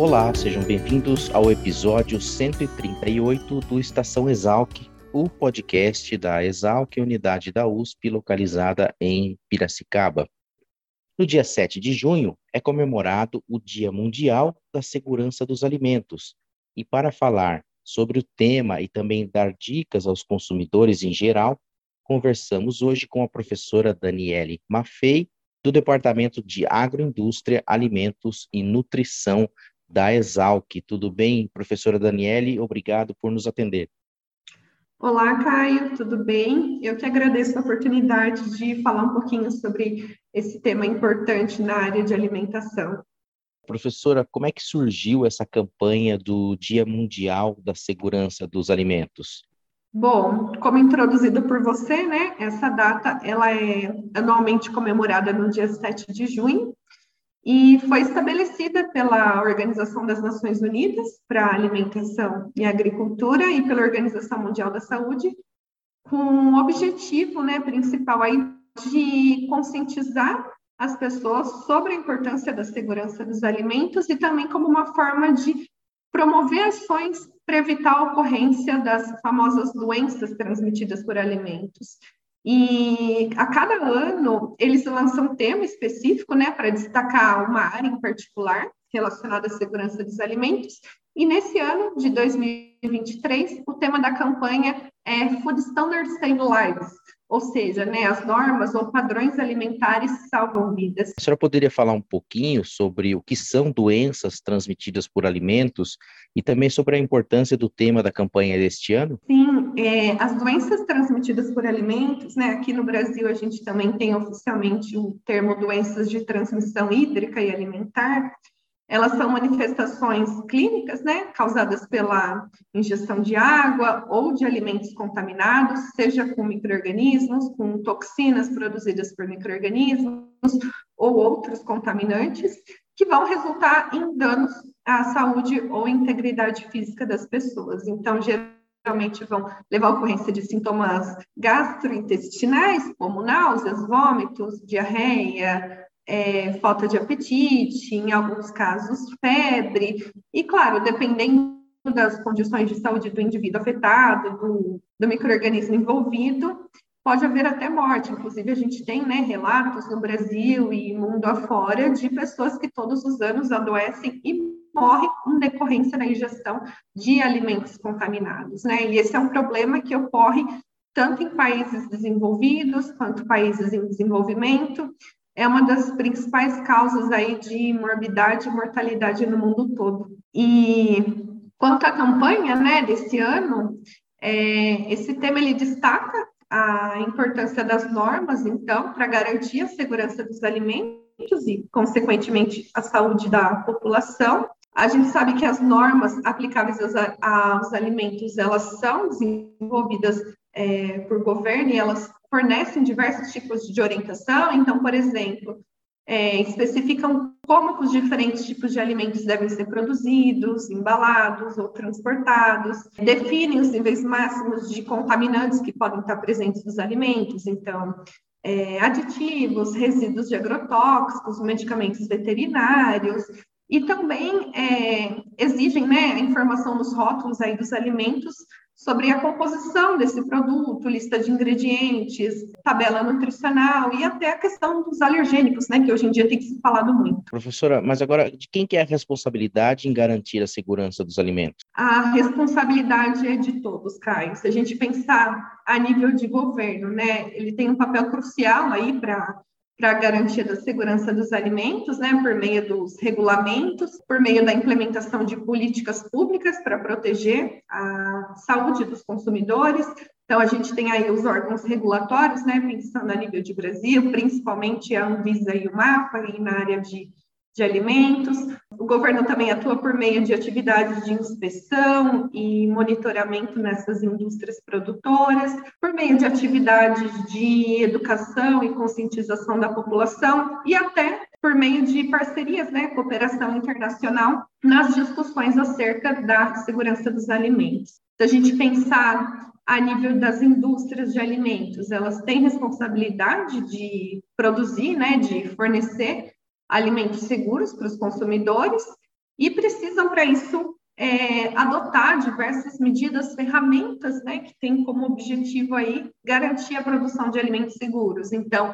Olá, sejam bem-vindos ao episódio 138 do Estação Exalc, o podcast da Exalc, unidade da USP, localizada em Piracicaba. No dia 7 de junho é comemorado o Dia Mundial da Segurança dos Alimentos. E para falar sobre o tema e também dar dicas aos consumidores em geral, conversamos hoje com a professora Daniele Maffei, do Departamento de Agroindústria, Alimentos e Nutrição da Exalc. Tudo bem, professora Daniele? Obrigado por nos atender. Olá, Caio, tudo bem? Eu que agradeço a oportunidade de falar um pouquinho sobre esse tema importante na área de alimentação. Professora, como é que surgiu essa campanha do Dia Mundial da Segurança dos Alimentos? Bom, como introduzido por você, né, essa data ela é anualmente comemorada no dia 7 de junho e foi estabelecida pela Organização das Nações Unidas para a Alimentação e Agricultura e pela Organização Mundial da Saúde, com o objetivo né, principal aí de conscientizar as pessoas sobre a importância da segurança dos alimentos e também como uma forma de promover ações para evitar a ocorrência das famosas doenças transmitidas por alimentos. E a cada ano eles lançam um tema específico, né, para destacar uma área em particular relacionada à segurança dos alimentos. E nesse ano de 2023, o tema da campanha é Food Standards Save Lives, ou seja, né, as normas ou padrões alimentares salvam vidas. A senhora poderia falar um pouquinho sobre o que são doenças transmitidas por alimentos e também sobre a importância do tema da campanha deste ano? Sim, é, as doenças transmitidas por alimentos, né, aqui no Brasil a gente também tem oficialmente o termo doenças de transmissão hídrica e alimentar, elas são manifestações clínicas, né, causadas pela ingestão de água ou de alimentos contaminados, seja com microorganismos, com toxinas produzidas por microorganismos ou outros contaminantes, que vão resultar em danos à saúde ou integridade física das pessoas. Então, geralmente vão levar à ocorrência de sintomas gastrointestinais, como náuseas, vômitos, diarreia, é, falta de apetite, em alguns casos febre, e claro, dependendo das condições de saúde do indivíduo afetado, do, do microorganismo envolvido, pode haver até morte. Inclusive, a gente tem né, relatos no Brasil e mundo afora de pessoas que todos os anos adoecem e morrem em decorrência da ingestão de alimentos contaminados. Né? E esse é um problema que ocorre tanto em países desenvolvidos quanto países em desenvolvimento é uma das principais causas aí de morbidade e mortalidade no mundo todo. E quanto à campanha, né, desse ano, é, esse tema ele destaca a importância das normas, então, para garantir a segurança dos alimentos e, consequentemente, a saúde da população. A gente sabe que as normas aplicáveis aos, alimentos, elas são desenvolvidas é, por governo e elas fornecem diversos tipos de orientação. Então, por exemplo, é, especificam como os diferentes tipos de alimentos devem ser produzidos, embalados ou transportados, definem os níveis máximos de contaminantes que podem estar presentes nos alimentos, então, é, aditivos, resíduos de agrotóxicos, medicamentos veterinários, e também é, exigem né, a informação nos rótulos aí dos alimentos sobre a composição desse produto, lista de ingredientes, tabela nutricional e até a questão dos alergênicos, né, que hoje em dia tem se falado muito. Professora, mas agora de quem que é a responsabilidade em garantir a segurança dos alimentos? A responsabilidade é de todos, Caio. Se a gente pensar a nível de governo, né, ele tem um papel crucial aí para para a garantia da segurança dos alimentos, né, por meio dos regulamentos, por meio da implementação de políticas públicas para proteger a saúde dos consumidores. Então, a gente tem aí os órgãos regulatórios, né, pensando a nível de Brasil, principalmente a Anvisa e o MAPA, e na área de de alimentos. O governo também atua por meio de atividades de inspeção e monitoramento nessas indústrias produtoras, por meio de atividades de educação e conscientização da população e até por meio de parcerias, né, cooperação internacional nas discussões acerca da segurança dos alimentos. Se a gente pensar a nível das indústrias de alimentos, elas têm responsabilidade de produzir, né, de fornecer alimentos seguros para os consumidores e precisam, para isso, é, adotar diversas medidas, ferramentas, né, que têm como objetivo aí garantir a produção de alimentos seguros. Então,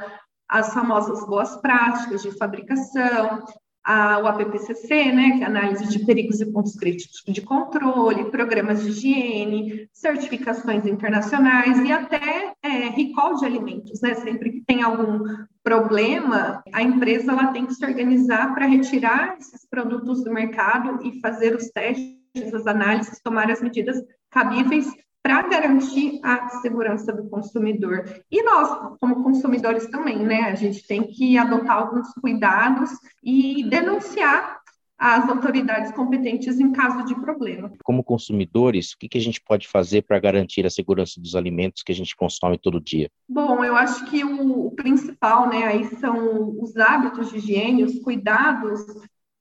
as famosas boas práticas de fabricação, a, o APPCC, né, que é análise de perigos e pontos críticos de controle, programas de higiene, certificações internacionais e até é, recall de alimentos, né? Sempre que tem algum problema, a empresa ela tem que se organizar para retirar esses produtos do mercado e fazer os testes, as análises, tomar as medidas cabíveis para garantir a segurança do consumidor. E nós, como consumidores também, né? A gente tem que adotar alguns cuidados e denunciar as autoridades competentes em caso de problema. Como consumidores, o que, a gente pode fazer para garantir a segurança dos alimentos que a gente consome todo dia? Bom, eu acho que o, o principal, né, aí são os hábitos de higiene, os cuidados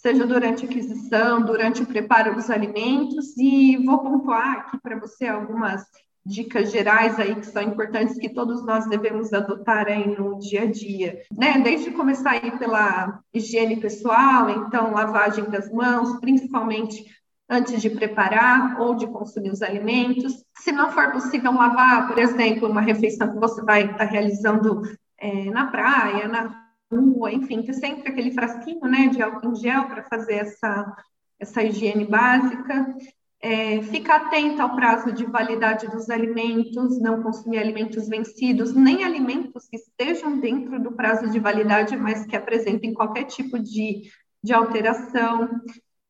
seja durante a aquisição, durante o preparo dos alimentos, e vou pontuar aqui para você algumas dicas gerais aí que são importantes que todos nós devemos adotar aí no dia a dia, né? Desde começar aí pela higiene pessoal, então lavagem das mãos, principalmente antes de preparar ou de consumir os alimentos. Se não for possível lavar, por exemplo, uma refeição que você vai estar realizando é, na praia, na rua, enfim, ter sempre aquele frasquinho, né, de álcool em gel para fazer essa, essa higiene básica. É, ficar atento ao prazo de validade dos alimentos, não consumir alimentos vencidos, nem alimentos que estejam dentro do prazo de validade, mas que apresentem qualquer tipo de, de alteração.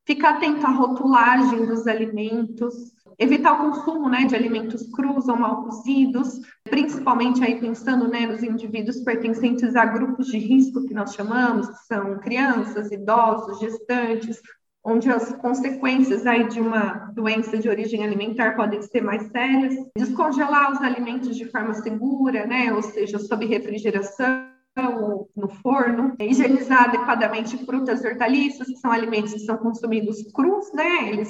Ficar atento à rotulagem dos alimentos, evitar o consumo né, de alimentos crus ou mal cozidos, principalmente aí pensando né, nos indivíduos pertencentes a grupos de risco que nós chamamos, que são crianças, idosos, gestantes, onde as consequências aí de uma doença de origem alimentar podem ser mais sérias. Descongelar os alimentos de forma segura, né, ou seja, sob refrigeração, no forno, higienizar adequadamente frutas e hortaliças, que são alimentos que são consumidos crus, né? Eles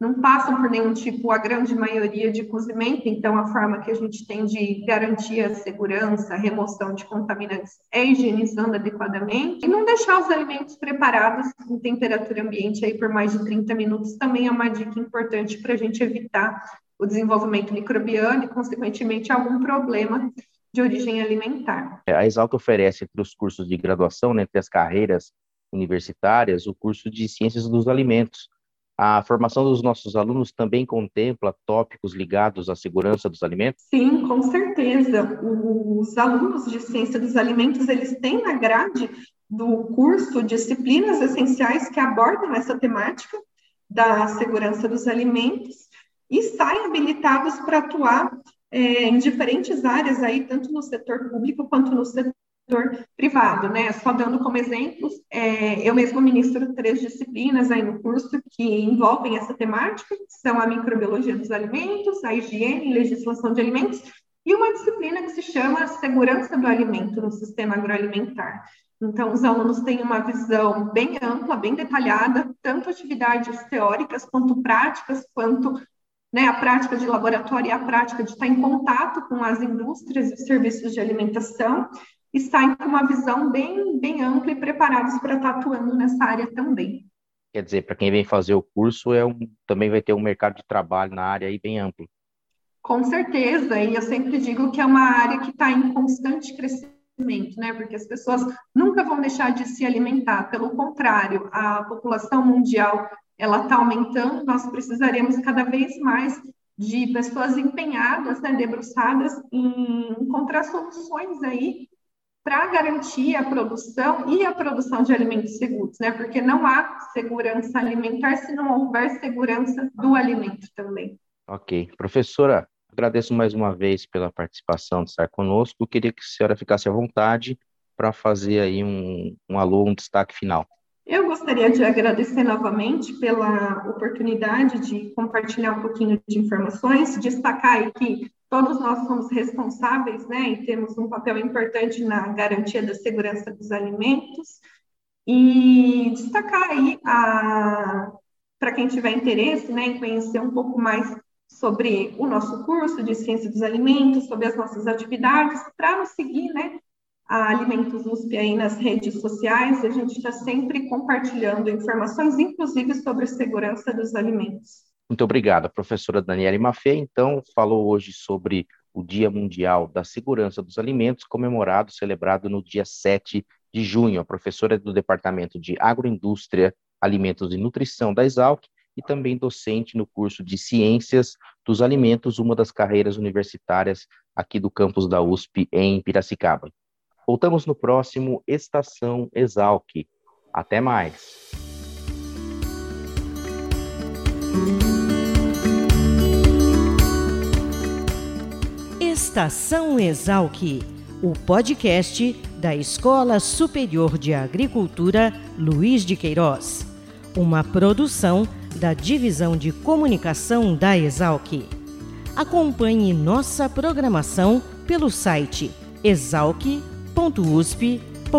não passam por nenhum tipo, a grande maioria, de cozimento, então a forma que a gente tem de garantir a segurança, a remoção de contaminantes é higienizando adequadamente, e não deixar os alimentos preparados em temperatura ambiente aí por mais de 30 minutos também é uma dica importante para a gente evitar o desenvolvimento microbiano e, consequentemente, algum problema de origem alimentar. A Exalc oferece entre os cursos de graduação, né, entre as carreiras universitárias, o curso de Ciências dos Alimentos, a formação dos nossos alunos também contempla tópicos ligados à segurança dos alimentos? Sim, com certeza. Os alunos de ciência dos alimentos, eles têm na grade do curso disciplinas essenciais que abordam essa temática da segurança dos alimentos e saem habilitados para atuar é, em diferentes áreas aí, tanto no setor público quanto no setor privado, né? Só dando como exemplos, é, eu mesmo ministro três disciplinas aí no curso que envolvem essa temática, que são a microbiologia dos alimentos, a higiene e legislação de alimentos, e uma disciplina que se chama segurança do alimento no sistema agroalimentar. Então, os alunos têm uma visão bem ampla, bem detalhada, tanto atividades teóricas quanto práticas, quanto né, a prática de laboratório e a prática de estar em contato com as indústrias e serviços de alimentação, e saem com uma visão bem, bem ampla e preparados para estar atuando nessa área também. Quer dizer, para quem vem fazer o curso, é um, também vai ter um mercado de trabalho na área aí bem amplo. Com certeza, e eu sempre digo que é uma área que está em constante crescimento, né? Porque as pessoas nunca vão deixar de se alimentar. Pelo contrário, a população mundial ela está aumentando. Nós precisaremos cada vez mais de pessoas empenhadas, né, debruçadas em encontrar soluções aí para garantir a produção e a produção de alimentos seguros, né? Porque não há segurança alimentar se não houver segurança do alimento também. Ok. Professora, agradeço mais uma vez pela participação de estar conosco. queria que a senhora ficasse à vontade para fazer aí um, um alô, um destaque final. Eu gostaria de agradecer novamente pela oportunidade de compartilhar um pouquinho de informações, destacar que todos nós somos responsáveis, né, e temos um papel importante na garantia da segurança dos alimentos, e destacar aí para quem tiver interesse, né, em conhecer um pouco mais sobre o nosso curso de Ciência dos Alimentos, sobre as nossas atividades, para nos seguir, né, a Alimentos USP aí nas redes sociais, a gente está sempre compartilhando informações, inclusive sobre segurança dos alimentos. Muito obrigado. Professora Daniela Mafê, então, falou hoje sobre o Dia Mundial da Segurança dos Alimentos, comemorado, celebrado no dia 7 de junho. A professora é do Departamento de Agroindústria, Alimentos e Nutrição da Exalc e também docente no curso de Ciências dos Alimentos, uma das carreiras universitárias aqui do campus da USP em Piracicaba. Voltamos no próximo Estação Exalc. Até mais. Estação Exalc, o podcast da Escola Superior de Agricultura Luiz de Queiroz, uma produção da Divisão de Comunicação da Exalc. Acompanhe nossa programação pelo site exalc.com www.usp.br.